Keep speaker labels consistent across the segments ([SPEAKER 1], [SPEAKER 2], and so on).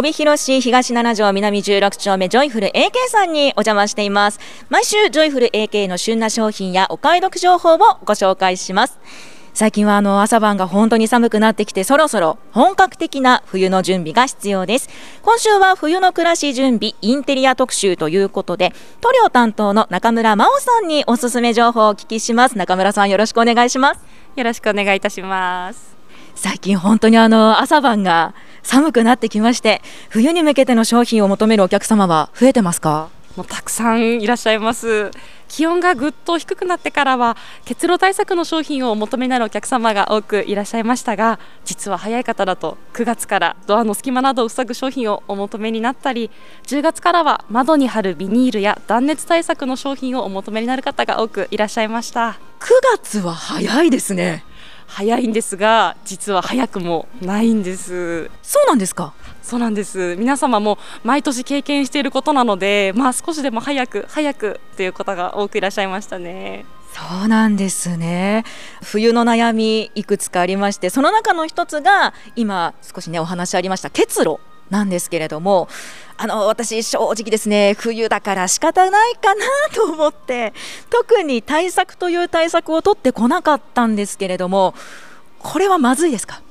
[SPEAKER 1] 帯広市東7条南16丁目ジョイフル AK さんにお邪魔しています。毎週ジョイフル AK の旬な商品やお買い得情報をご紹介します。最近はあの朝晩が本当に寒くなってきてそろそろ本格的な冬の準備が必要です。今週は冬の暮らし準備インテリア特集ということで塗料担当の中村真央さんにおすすめ情報をお聞きします。中村さんよろしくお願いします。
[SPEAKER 2] よろしくお願いいたします。
[SPEAKER 1] 最近本当にあの朝晩が寒くなってきまして冬に向けての商品を求めるお客様は増えてますか？
[SPEAKER 2] もうたくさんいらっしゃいます。気温がぐっと低くなってからは結露対策の商品をお求めになるお客様が多くいらっしゃいましたが実は早い方だと9月からドアの隙間などを塞ぐ商品をお求めになったり10月からは窓に貼るビニールや断熱対策の商品をお求めになる方が多くいらっしゃいました。
[SPEAKER 1] 9月は早いですね
[SPEAKER 2] 早いんですが実は早くもないんです。
[SPEAKER 1] そうなんですか？
[SPEAKER 2] そうなんです。皆様も毎年経験していることなのでまあ少しでも早く早くという方が多くいらっしゃいましたね。
[SPEAKER 1] そうなんですね。冬の悩みいくつかありましてその中の一つが今少しねお話ありました結露なんですけれどもあの私、正直ですね冬だから仕方ないかなと思って特に対策という対策を取ってこなかったんですけれどもこれはまずいですか？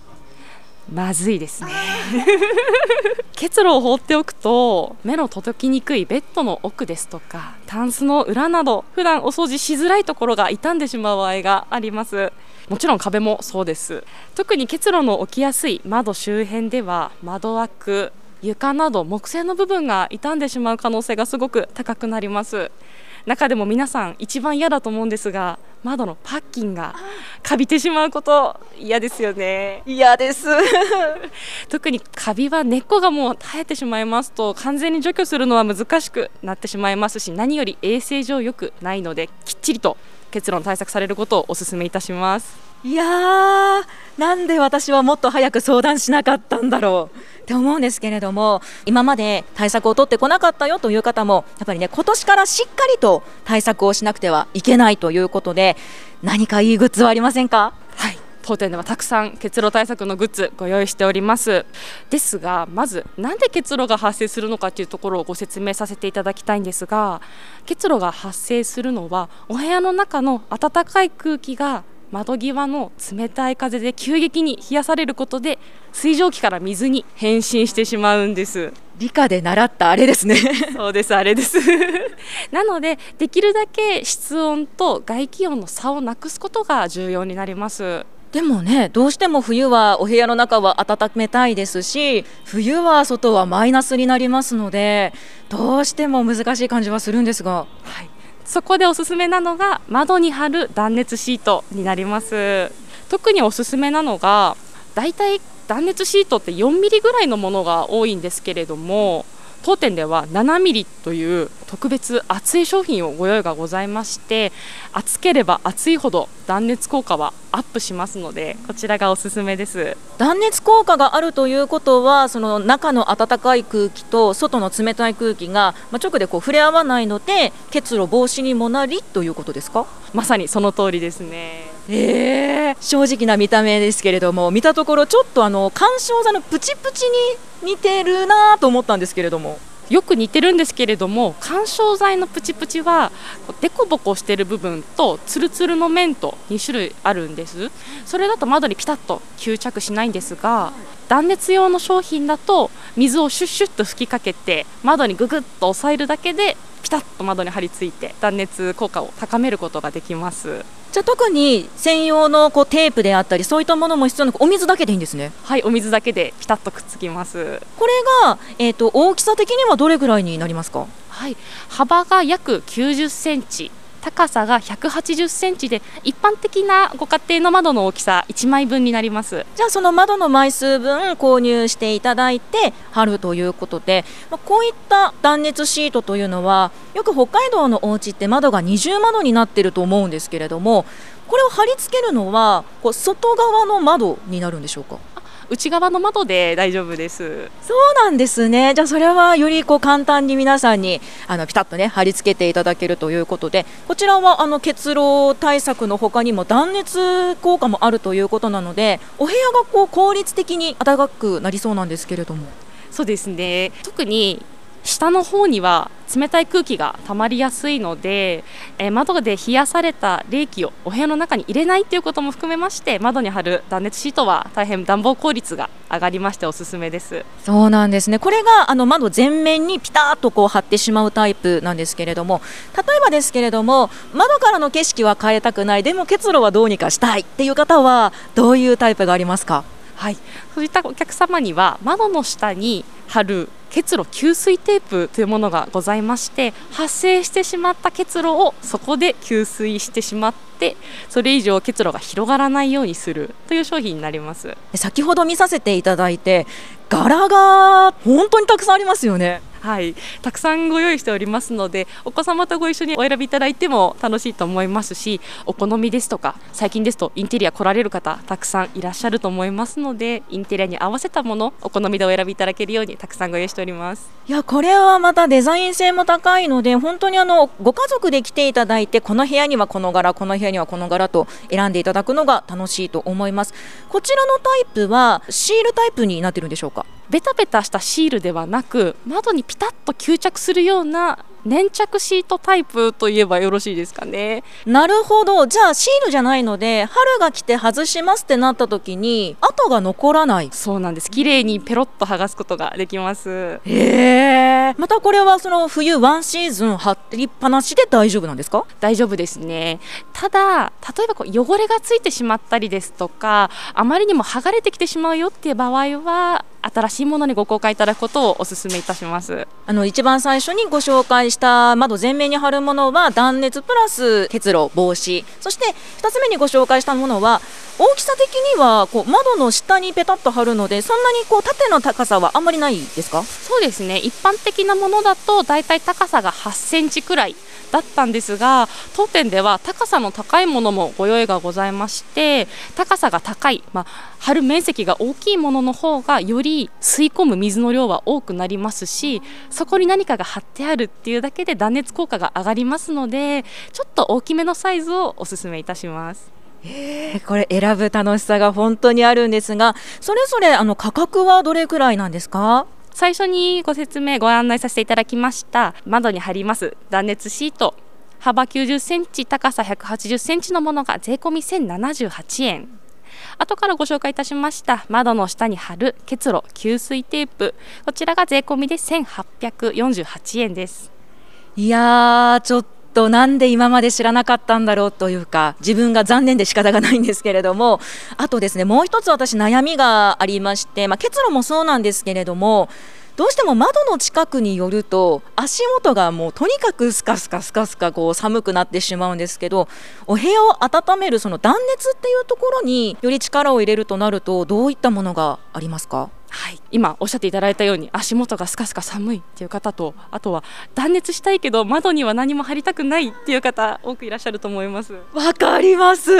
[SPEAKER 2] まずいですね。結露を放っておくと目の届きにくいベッドの奥ですとかタンスの裏など普段お掃除しづらいところが傷んでしまう場合があります。もちろん壁もそうです。特に結露の起きやすい窓周辺では窓枠床など木製の部分が傷んでしまう可能性がすごく高くなります中でも皆さん一番嫌だと思うんですが窓のパッキンがカビてしまうこと嫌ですよね。
[SPEAKER 1] 嫌です。
[SPEAKER 2] 特にカビは根っこがもう生えてしまいますと完全に除去するのは難しくなってしまいますし何より衛生上良くないのできっちりと結論対策されることをお勧めいたします。
[SPEAKER 1] いやーなんで私はもっと早く相談しなかったんだろう。って思うんですけれども今まで対策を取ってこなかったよという方もやっぱりね今年からしっかりと対策をしなくてはいけないということで何かいいグッズはありませんか？
[SPEAKER 2] 当店ではたくさん結露対策のグッズご用意しております。ですがまずなんで結露が発生するのかというところをご説明させていただきたいんですが結露が発生するのはお部屋の中の暖かい空気が窓際の冷たい風で急激に冷やされることで水蒸気から水に変身してしまうんです。
[SPEAKER 1] 理科で習ったあれですね。
[SPEAKER 2] そうですあれです。なのでできるだけ室温と外気温の差をなくすことが重要になります
[SPEAKER 1] でもねどうしても冬はお部屋の中は暖めたいですし冬は外はマイナスになりますのでどうしても難しい感じはするんですが、
[SPEAKER 2] はい、そこでおすすめなのが窓に貼る断熱シートになります。特におすすめなのがだいたい断熱シートって4ミリぐらいのものが多いんですけれども当店では7ミリという特別厚い商品をご用意がございまして厚ければ厚いほど断熱効果はアップしますのでこちらがおすすめです。
[SPEAKER 1] 断熱効果があるということはその中の暖かい空気と外の冷たい空気が、まあ、直でこう触れ合わないので結露防止にもなりということですか？
[SPEAKER 2] まさにその通りですね
[SPEAKER 1] えー、正直な見た目ですけれども見たところちょっとあの緩衝材のプチプチに似てるなと思ったんですけれども。
[SPEAKER 2] よく似てるんですけれども緩衝材のプチプチはデコボコしてる部分とツルツルの面と2種類あるんです。それだと窓にピタッと吸着しないんですが断熱用の商品だと水をシュッシュッと吹きかけて窓にググッと押さえるだけでピタッと窓に張り付いて断熱効果を高めることができます。
[SPEAKER 1] じゃあ特に専用のこうテープであったりそういったものも必要なくお水だけでいいんですね？
[SPEAKER 2] はいお水だけでピタッとくっつきます。
[SPEAKER 1] これが、えーと、大きさ的にはどれぐらいになりますか？
[SPEAKER 2] はい幅が約90センチ高さが180センチで一般的なご家庭の窓の大きさ1枚分になります。
[SPEAKER 1] じゃあその窓の枚数分購入していただいて貼るということで、まあ、こういった断熱シートというのはよく北海道のお家って窓が二重窓になっていると思うんですけれどもこれを貼り付けるのはこう外側の窓になるんでしょうか？
[SPEAKER 2] 内側の窓で大丈夫です。
[SPEAKER 1] そうなんですね。じゃあそれはよりこう簡単に皆さんにあのピタッとね貼り付けていただけるということでこちらはあの結露対策の他にも断熱効果もあるということなのでお部屋がこう効率的に暖かくなりそうなんですけれども。
[SPEAKER 2] そうですね。特に下の方には冷たい空気が溜まりやすいので、えー、窓で冷やされた冷気をお部屋の中に入れないということも含めまして窓に貼る断熱シートは大変暖房効率が上がりましておすすめです。
[SPEAKER 1] そうなんですね。これがあの窓全面にピタッとこう貼ってしまうタイプなんですけれども例えばですけれども窓からの景色は変えたくない。でも結露はどうにかしたいっていう方はどういうタイプがありますか？
[SPEAKER 2] はい。そういったお客様には窓の下に貼る結露吸水テープというものがございまして発生してしまった結露をそこで吸水してしまってそれ以上結露が広がらないようにするという商品になります。
[SPEAKER 1] 先ほど見させていただいて柄が本当にたくさんありますよね。
[SPEAKER 2] はい、たくさんご用意しておりますのでお子様とご一緒にお選びいただいても楽しいと思いますしお好みですとか最近ですとインテリア来られる方たくさんいらっしゃると思いますのでインテリアに合わせたものお好みでお選びいただけるようにたくさんご用意しております。
[SPEAKER 1] いやこれはまたデザイン性も高いので本当にあのご家族で来ていただいてこの部屋にはこの柄この部屋にはこの柄と選んでいただくのが楽しいと思います。こちらのタイプはシールタイプになってるんでしょうか？
[SPEAKER 2] ベタベタしたシールではなく窓にピタッと吸着するような粘着シートタイプといえばよろしいですかね。
[SPEAKER 1] なるほど。じゃあシールじゃないので春が来て外しますってなった時に跡が残らない。
[SPEAKER 2] そうなんです。綺麗にペロッと剥がすことができます。へ
[SPEAKER 1] えまたこれはその冬ワンシーズン貼りっぱなしで大丈夫なんですか？
[SPEAKER 2] 大丈夫ですね。ただ例えばこう汚れがついてしまったりですとかあまりにも剥がれてきてしまうよっていう場合は新しいものにご公開いただくことをお勧めいたします。
[SPEAKER 1] あの一番最初にご紹介した窓全面に貼るものは断熱プラス結露防止。そして2つ目にご紹介したものは大きさ的にはこう窓の下にペタッと貼るのでそんなにこう縦の高さはあんまりないですか？
[SPEAKER 2] そうですね。一般的なものだとだいたい高さが8センチくらいだったんですが当店では高さの高いものもご用意がございまして高さが高い、まあ、貼る面積が大きいものの方がより吸い込む水の量は多くなりますしそこに何かが貼ってあるっていうだけで断熱効果が上がりますのでちょっと大きめのサイズをおすすめいたします。
[SPEAKER 1] えこれ選ぶ楽しさが本当にあるんですがそれぞれあの価格はどれくらいなんですか？
[SPEAKER 2] 最初にご説明ご案内させていただきました。窓に貼ります。断熱シート。幅90センチ高さ180センチのものが税込み1078円後からご紹介いたしました窓の下に貼る結露吸水テープ。こちらが税込みで1848円です。
[SPEAKER 1] いやーちょっとなんで今まで知らなかったんだろうというか自分が残念で仕方がないんですけれどもあとですねもう一つ私悩みがありまして、まあ、結露もそうなんですけれどもどうしても窓の近くによると足元がもうとにかくスカスカスカスカこう寒くなってしまうんですけどお部屋を温めるその断熱っていうところにより力を入れるとなるとどういったものがありますか？
[SPEAKER 2] はい、今おっしゃっていただいたように足元がスカスカ寒いっていう方とあとは断熱したいけど窓には何も貼りたくないっていう方多くいらっしゃると思います。
[SPEAKER 1] わかります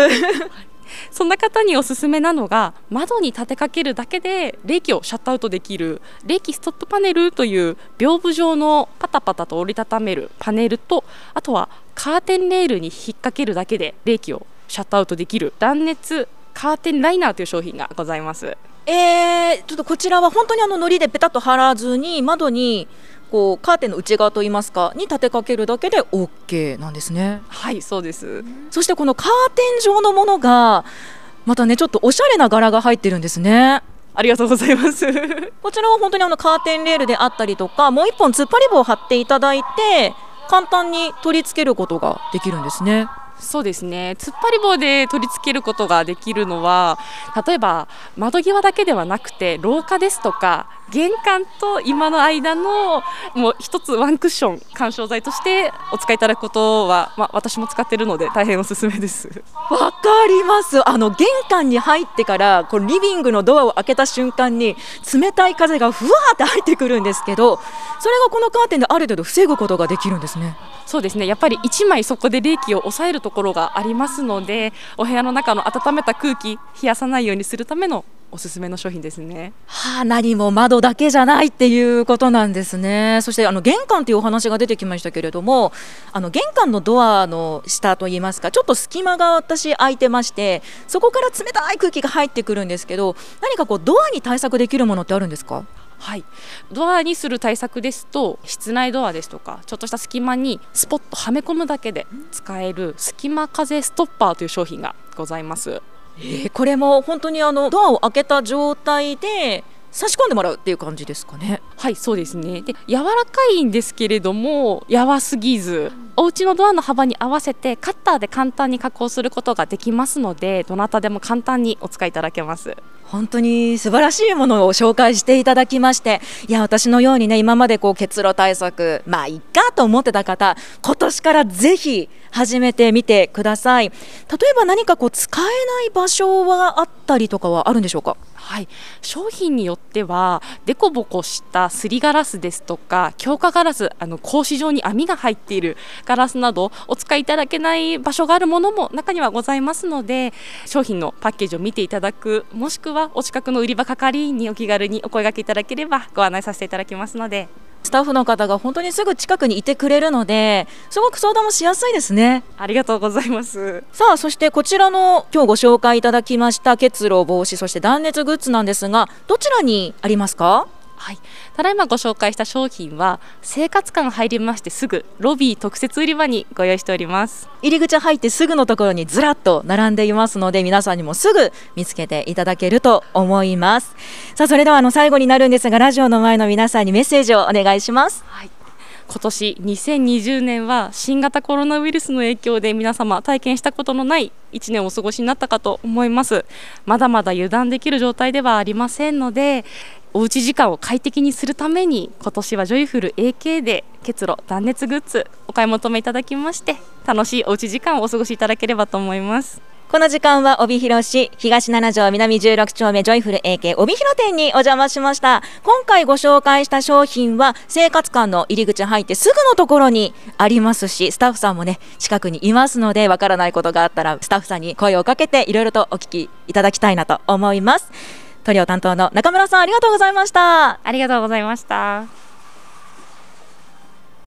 [SPEAKER 2] そんな方におすすめなのが窓に立てかけるだけで冷気をシャットアウトできる冷気ストップパネルという屏風状のパタパタと折りたためるパネルとあとはカーテンレールに引っ掛けるだけで冷気をシャットアウトできる断熱カーテンライナーという商品がございます。
[SPEAKER 1] えー、ちょっとこちらは本当にあの糊でペタッと貼らずに窓にこうカーテンの内側といいますかに立てかけるだけで OK なんですね。
[SPEAKER 2] はいそうです。
[SPEAKER 1] そしてこのカーテン状のものがまたねちょっとおしゃれな柄が入ってるんですね。
[SPEAKER 2] ありがとうございます。
[SPEAKER 1] こちらは本当にあのカーテンレールであったりとかもう一本突っ張り棒を貼っていただいて簡単に取り付けることができるんですね
[SPEAKER 2] そうですね。突っ張り棒で取り付けることができるのは例えば窓際だけではなくて廊下ですとか玄関と今の間のもう一つワンクッション緩衝材としてお使いいただくことは、まあ、私も使ってるので大変おすすめです。
[SPEAKER 1] わかります。あの玄関に入ってからこうリビングのドアを開けた瞬間に冷たい風がふわーって入ってくるんですけどそれがこのカーテンである程度防ぐことができるんですね。
[SPEAKER 2] そうですねやっぱり1枚そこで冷気を抑えるところがありますのでお部屋の中の温めた空気冷やさないようにするためのおすすめの商品ですね。
[SPEAKER 1] はあ、何も窓だけじゃないっていうことなんですね。そしてあの玄関というお話が出てきましたけれども、あの玄関のドアの下といいますか、ちょっと隙間が私開いてまして、そこから冷たい空気が入ってくるんですけど、何かこうドアに対策できるものってあるんですか？
[SPEAKER 2] はい、ドアにする対策ですと室内ドアですとかちょっとした隙間にスポッとはめ込むだけで使える隙間風ストッパーという商品がございます。
[SPEAKER 1] えー、これも本当にあのドアを開けた状態で差し込んでもらうっていう感じですかね？
[SPEAKER 2] はいそうですね。で柔らかいんですけれどもやわすぎずお家のドアの幅に合わせてカッターで簡単に加工することができますのでどなたでも簡単にお使いいただけます
[SPEAKER 1] 本当に素晴らしいものを紹介していただきましていや私のようにね今までこう結露対策まあいっかと思ってた方今年からぜひ始めてみてください。例えば何かこう使えない場所はあったりとかはあるんでしょうか？
[SPEAKER 2] はい、商品によってはデコボコしたすりガラスですとか強化ガラスあの格子状に網が入っているガラスなどお使いいただけない場所があるものも中にはございますので商品のパッケージを見ていただくもしくはお近くの売り場係員にお気軽にお声がけいただければご案内させていただきますので。
[SPEAKER 1] スタッフの方が本当にすぐ近くにいてくれるのですごく相談もしやすいですね。
[SPEAKER 2] ありがとうございます。
[SPEAKER 1] さあそしてこちらの今日ご紹介いただきました結露防止そして断熱グッズなんですがどちらにありますか？
[SPEAKER 2] はい、ただいまご紹介した商品は生活館入りましてすぐロビー特設売り場にご用意しております。
[SPEAKER 1] 入り口入ってすぐのところにずらっと並んでいますので皆さんにもすぐ見つけていただけると思います。さあそれではあの最後になるんですがラジオの前の皆さんにメッセージをお願いします、
[SPEAKER 2] はい今年2020年は新型コロナウイルスの影響で皆様体験したことのない1年をお過ごしになったかと思います。まだまだ油断できる状態ではありませんのでおうち時間を快適にするために今年はジョイフル AK で結露断熱グッズお買い求めいただきまして楽しいおうち時間をお過ごしいただければと思います。
[SPEAKER 1] この時間は帯広市東7条南16丁目ジョイフル AK 帯広店にお邪魔しました。今回ご紹介した商品は生活館の入り口入ってすぐのところにありますしスタッフさんもね近くにいますのでわからないことがあったらスタッフさんに声をかけていろいろとお聞きいただきたいなと思います。塗料担当の中村さんありがとうございました。
[SPEAKER 2] ありがとうございました。